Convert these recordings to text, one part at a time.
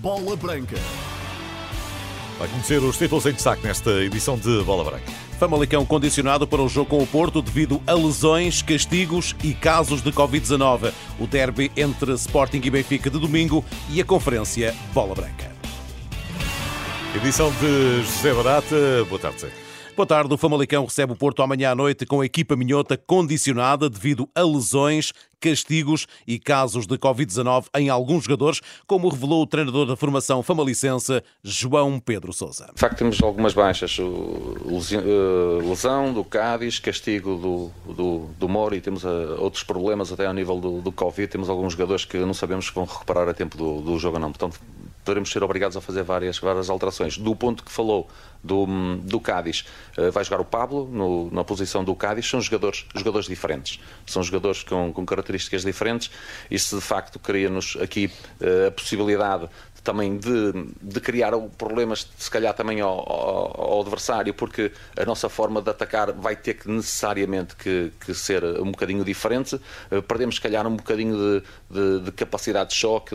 Bola Branca. Vai conhecer os títulos em destaque nesta edição de Bola Branca. Famalicão condicionado para o jogo com o Porto devido a lesões, castigos e casos de Covid-19. O derby entre Sporting e Benfica de domingo e a conferência Bola Branca. Edição de José Barata. Boa tarde, Zé. Boa tarde. O Famalicão recebe o Porto amanhã à noite com a equipa minhota condicionada devido a lesões, castigos e casos de Covid-19 em alguns jogadores, como revelou o treinador da formação famalicense, João Pedro Sousa. De facto, temos algumas baixas. Eh, lesão do Cádiz, castigo do, do, do Mori, temos eh, outros problemas até ao nível do, do Covid. Temos alguns jogadores que não sabemos se vão recuperar a tempo do, do jogo não. Portanto, poderemos ser obrigados a fazer várias, várias alterações. Do ponto que falou do, do Cádiz, uh, vai jogar o Pablo no, na posição do Cádiz, são jogadores, jogadores diferentes. São jogadores com, com características diferentes. Isso de facto cria-nos aqui uh, a possibilidade também de, de, criar problemas, se calhar também ao, ao, ao, adversário, porque a nossa forma de atacar vai ter que necessariamente que, que ser um bocadinho diferente. Uh, perdemos, se calhar, um bocadinho de, de, de capacidade de choque,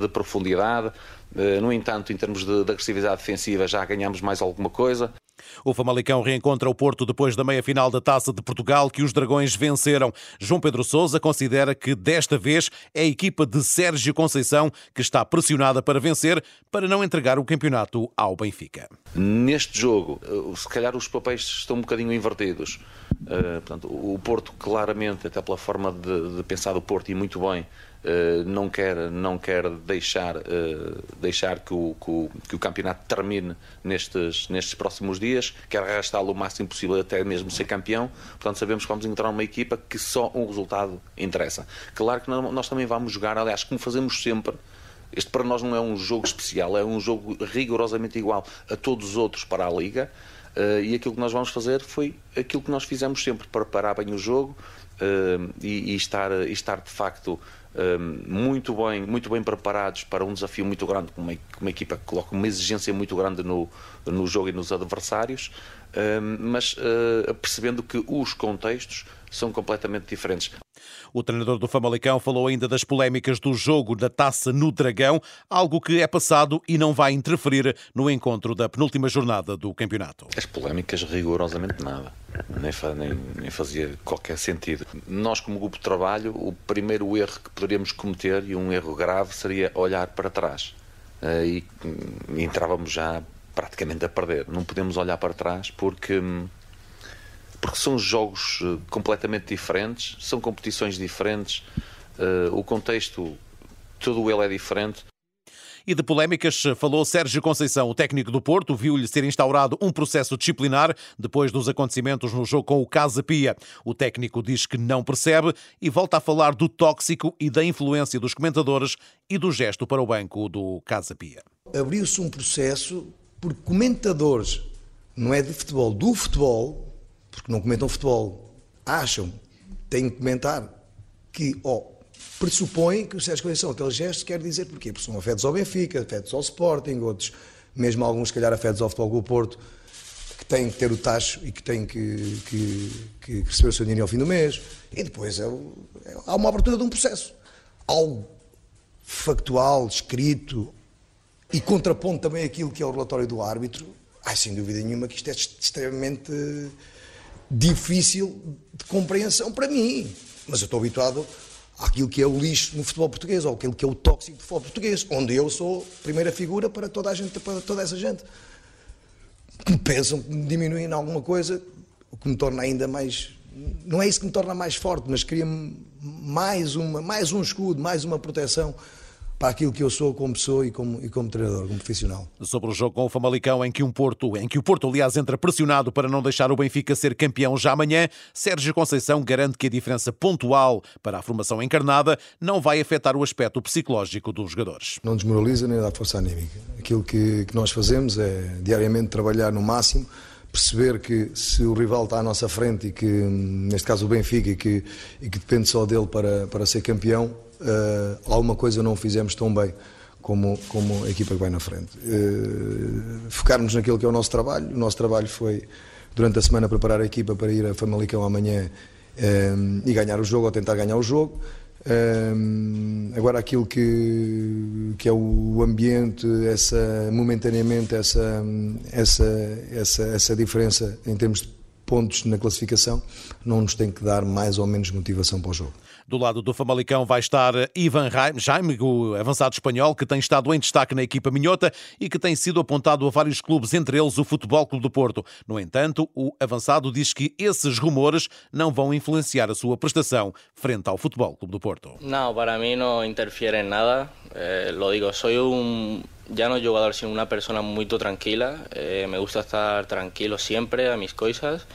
de, profundidade. Uh, no entanto, em termos de, agressividade defensiva, já ganhamos mais alguma coisa. O Famalicão reencontra o Porto depois da meia-final da Taça de Portugal que os Dragões venceram. João Pedro Sousa considera que desta vez é a equipa de Sérgio Conceição que está pressionada para vencer para não entregar o campeonato ao Benfica. Neste jogo, eh, se calhar os papéis estão um bocadinho invertidos. Uh, portanto, o Porto claramente, até pela forma de, de pensar do Porto e muito bem, Uh, não quer, não quer deixar, uh, deixar que, o, que, o, que o campeonato termine nestes, nestes próximos dias, quer arrastá-lo o máximo possível até mesmo ser campeão. Portanto, sabemos que vamos encontrar uma equipa que só um resultado interessa. Claro que nós também vamos jogar, aliás, como fazemos sempre. Este para nós não é um jogo especial, é um jogo rigorosamente igual a todos os outros para a Liga. Uh, e aquilo que nós vamos fazer foi aquilo que nós fizemos sempre, preparar bem o jogo uh, e, e, estar, e estar de facto uh, muito, bem, muito bem preparados para um desafio muito grande, com uma, uma equipa que coloca uma exigência muito grande no, no jogo e nos adversários, mas percebendo que os contextos são completamente diferentes. O treinador do Famalicão falou ainda das polémicas do jogo da taça no Dragão, algo que é passado e não vai interferir no encontro da penúltima jornada do campeonato. As polémicas, rigorosamente nada. Nem, nem, nem, fazia qualquer sentido. Nós, como grupo de trabalho, o primeiro erro que poderíamos cometer, e um erro grave, seria olhar para trás. E entrávamos já praticamente a perder. Não podemos olhar para trás porque hum, porque são jogos eh, completamente diferentes, são competições diferentes, uh, o contexto, todo ele é diferente. E de polémicas falou Sérgio Conceição, o técnico do Porto, viu-lhe ser instaurado um processo disciplinar depois dos acontecimentos no jogo com o Casa Pia. O técnico diz que não percebe e volta a falar do tóxico e da influência dos comentadores e do gesto para o banco do Casa Pia. Abriu-se um processo por comentadores, não é de futebol, do futebol, porque não comentam futebol, acham, têm que comentar, que oh, pressupõem que o Sérgio Conceição, aquele gesto, quer dizer porquê? Porque são afetos ao Benfica, afetos ao Sporting, outros, mesmo alguns, se calhar, afetos ao Futebol do Porto, que têm que ter o tacho e que têm que, que, que receber o seu dinheiro ao fim do mês. E depois é, é, há uma abertura de um processo. Algo factual, escrito e contrapondo também aquilo que é o relatório do árbitro, ai, sem dúvida nenhuma que isto é extremamente difícil de compreensão para mim. Mas eu estou habituado àquilo que é o lixo no futebol português, ou aquilo que é o tóxico do futebol português, onde eu sou primeira figura para toda a gente, para toda essa gente. Que me pensam que me diminuem em alguma coisa, o que me torna ainda mais. Não é isso que me torna mais forte, mas cria-me mais, mais um escudo, mais uma proteção para aquilo que eu sou como pessoa e como, e como treinador, como profissional. Sobre o jogo com o Famalicão, em que, um Porto, em que o Porto, aliás, entra pressionado para não deixar o Benfica ser campeão já amanhã, Sérgio Conceição garante que a diferença pontual para a formação encarnada não vai afetar o aspecto psicológico dos jogadores. Não desmoraliza nem dá força anímica. Aquilo que, que nós fazemos é diariamente trabalhar no máximo perceber que se o rival está à nossa frente e que, neste caso o Benfica, e que, e que depende só dele para, para ser campeão, uh, alguma coisa não fizemos tão bem como, como a equipa que vai na frente. Uh, focarmos naquilo que é o nosso trabalho. O nosso trabalho foi, durante a semana, preparar a equipa para ir a Famalicão amanhã uh, e ganhar o jogo, ou tentar ganhar o jogo. Um, agora aquilo que, que é o ambiente, essa momentaneamente essa, essa, essa, essa diferença em termos de pontos na classificação, não nos tem que dar mais ou menos motivação para o jogo. Do lado do Famalicão vai estar Ivan Jaime, o avançado espanhol, que tem estado em destaque na equipa minhota e que tem sido apontado a vários clubes, entre eles o Futebol Clube do Porto. No entanto, o avançado diz que esses rumores não vão influenciar a sua prestação frente ao Futebol Clube do Porto. Não, para mim não interfere em nada. Eh, lo digo, soy un ya no jugador, sino una persona muy tranquila. Eh, me gusta estar tranquilo siempre a mis cosas.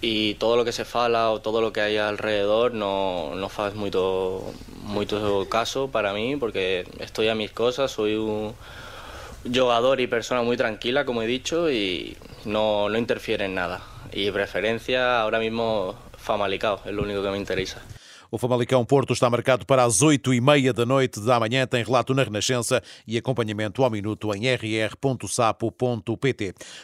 y todo lo que se fala o todo lo que hay alrededor no, no faz mucho, mucho caso para mí porque estoy a mis cosas, soy un jugador y persona muy tranquila, como he dicho, y no, no interfiere en nada. Y preferencia ahora mismo Famalicao, es lo único que me interesa. O Famalicão Porto está marcado para as 8 e meia da noite da manhã. Tem relato na Renascença e acompanhamento ao minuto em rr.sapo.pt.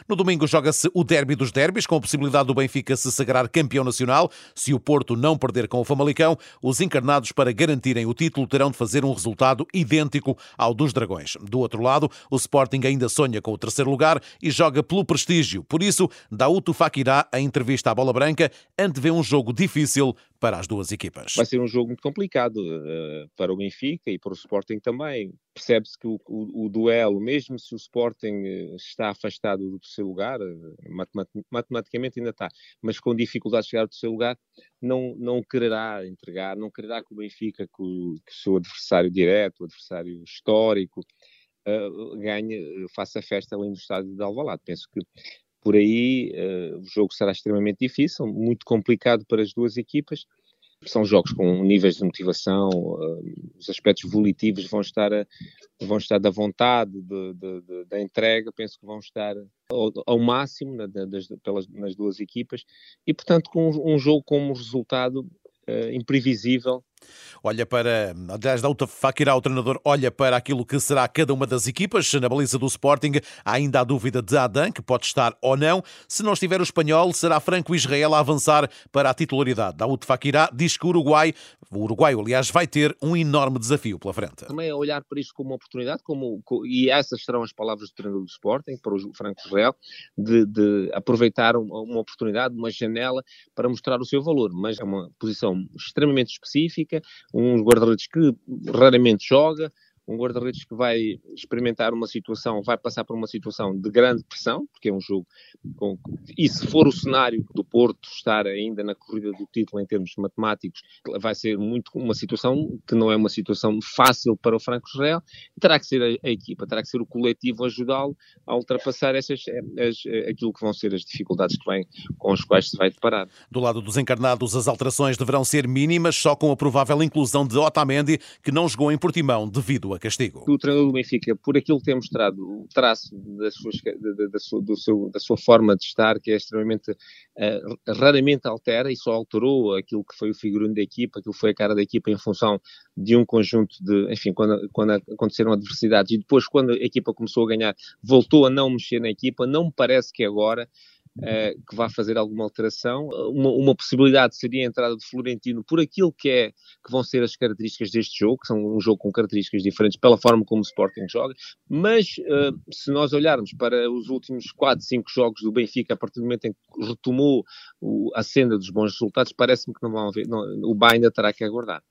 No domingo joga-se o derby dos derbys, com a possibilidade do Benfica se sagrar campeão nacional. Se o Porto não perder com o Famalicão, os encarnados, para garantirem o título, terão de fazer um resultado idêntico ao dos Dragões. Do outro lado, o Sporting ainda sonha com o terceiro lugar e joga pelo prestígio. Por isso, Dauto Fakirá, em entrevista à Bola Branca, antevê um jogo difícil para as duas equipas. Vai ser um jogo muito complicado uh, para o Benfica e para o Sporting também. Percebe-se que o, o, o, duelo, mesmo se o Sporting uh, está afastado do terceiro lugar, uh, matematicamente ainda está, mas com dificuldade de chegar ao terceiro lugar, não, não quererá entregar, não quererá que o Benfica, que o, que o seu adversário direto, o adversário histórico, ganhe, faça festa além do estádio de Alvalade. Penso que por aí uh, o jogo será extremamente difícil, muito complicado para as duas equipas. São jogos com níveis de motivação, uh, os aspectos volitivos vão estar, a, vão estar da vontade, de, de, de, da entrega, penso que vão estar ao, ao máximo na, das, pelas, nas duas equipas e, portanto, com um, um jogo como resultado uh, imprevisível olha para, aliás, Dauta Fakirá, o treinador, olha para aquilo que será cada uma das equipas. Na baliza do Sporting, há ainda a dúvida de Adam, que pode estar ou não. Se não estiver o espanhol, será Franco Israel a avançar para a titularidade. Dauta Fakirá diz que o Uruguai, o Uruguai, aliás, vai ter um enorme desafio pela frente. Também a olhar para isto como uma oportunidade, como, e essas serão as palavras do treinador do Sporting, para o Franco Israel, de, de aproveitar uma oportunidade, uma janela para mostrar o seu valor. Mas é uma posição extremamente específica, um guarda-redes que raramente joga, um guarda-redes que vai experimentar uma situação, vai passar por uma situação de grande pressão, porque é um jogo com, e se for o cenário do Porto estar ainda na corrida do título em termos matemáticos, vai ser muito uma situação que não é uma situação fácil para o Franco Israel, terá que ser a, a equipa, terá que ser o coletivo ajudá-lo a ultrapassar essas, as, aquilo que vão ser as dificuldades que vêm, com as quais se vai deparar. Do lado dos encarnados, as alterações deverão ser mínimas, só com a provável inclusão de Otamendi, que não jogou em Portimão devido a castigo. O treinador do Benfica, por aquilo que tem mostrado, o traço das suas, da, da, sua, seu, da sua forma de estar, que é extremamente, uh, raramente altera e só alterou aquilo que foi o figurino da equipa, aquilo que foi a cara da equipa em função de um conjunto de, enfim, quando, quando aconteceram adversidades e depois quando a equipa começou a ganhar, voltou a não mexer na equipa, não me parece que agora que vá fazer alguma alteração. Uma, uma, possibilidade seria a entrada de Florentino por aquilo que, é, que vão ser as características deste jogo, que são um jogo com características diferentes pela forma como o Sporting joga, mas uh, se nós olharmos para os últimos 4, 5 jogos do Benfica, a partir do momento em que retomou a senda dos bons resultados, parece-me que não vão haver, não, o Bá ainda terá que aguardar.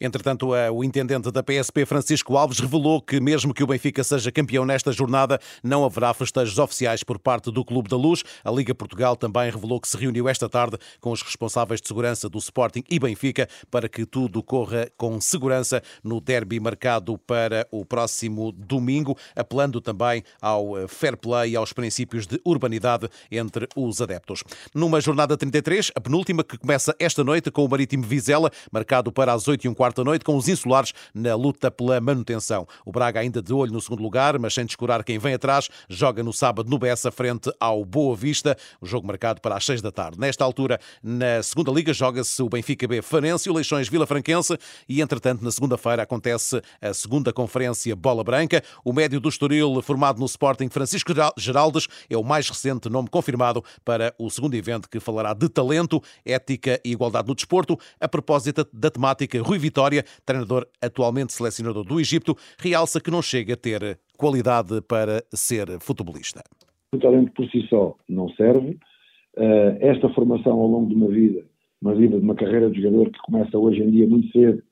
Entretanto, o intendente da PSP, Francisco Alves, revelou que, mesmo que o Benfica seja campeão nesta jornada, não haverá festejos oficiais por parte do Clube da Luz. A Liga Portugal também revelou que se reuniu esta tarde com os responsáveis de segurança do Sporting e Benfica para que tudo corra com segurança no derby marcado para o próximo domingo, apelando também ao eh, fair play e aos princípios de urbanidade entre os adeptos. Numa jornada 33, a penúltima que começa esta noite com o Marítimo Vizela, marcado para as 8 e um quarto da noite, com os insulares na luta pela manutenção. O Braga ainda de olho no segundo lugar, mas sem descurar quem vem atrás, joga no sábado no Bessa frente ao Boa Vista, o jogo marcado para as seis da tarde. Nesta altura, na segunda liga, joga-se o Benfica B Farense e o Leixões Vila Franquense e, entretanto, na segunda-feira acontece a segunda conferência Bola Branca. O médio do Estoril, formado no Sporting, Francisco Geraldes, é o mais recente nome confirmado para o segundo evento que falará de talento, ética e igualdade no desporto, a propósito da temática Rui Vitória, treinador atualmente selecionador do Egito, realça que não chega a ter qualidade para ser futebolista. O talento por si só não serve. Eh, esta formação ao longo de uma vida, uma vida de uma carreira de jogador que começa hoje em dia muito cedo,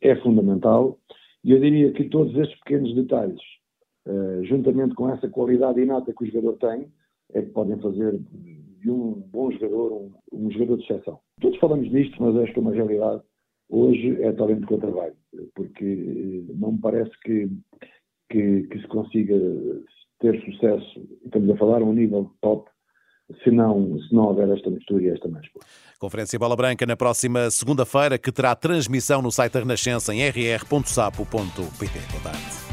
é fundamental. E eu diria que todos estes pequenos detalhes, eh, juntamente com essa qualidade inata que o jogador tem, é que podem fazer de um bom jogador um, um jogador de exceção. Todos falamos nisto, mas que é uma realidade hoje é talento com trabalho, porque eh, não me parece que, que, que, se consiga ter sucesso, estamos a falar a um nível top, se não, se não houver esta mistura e esta mais Conferência Bola Branca na próxima segunda-feira, que terá transmissão no site da Renascença em rr.sapo.pt. Boa tarde.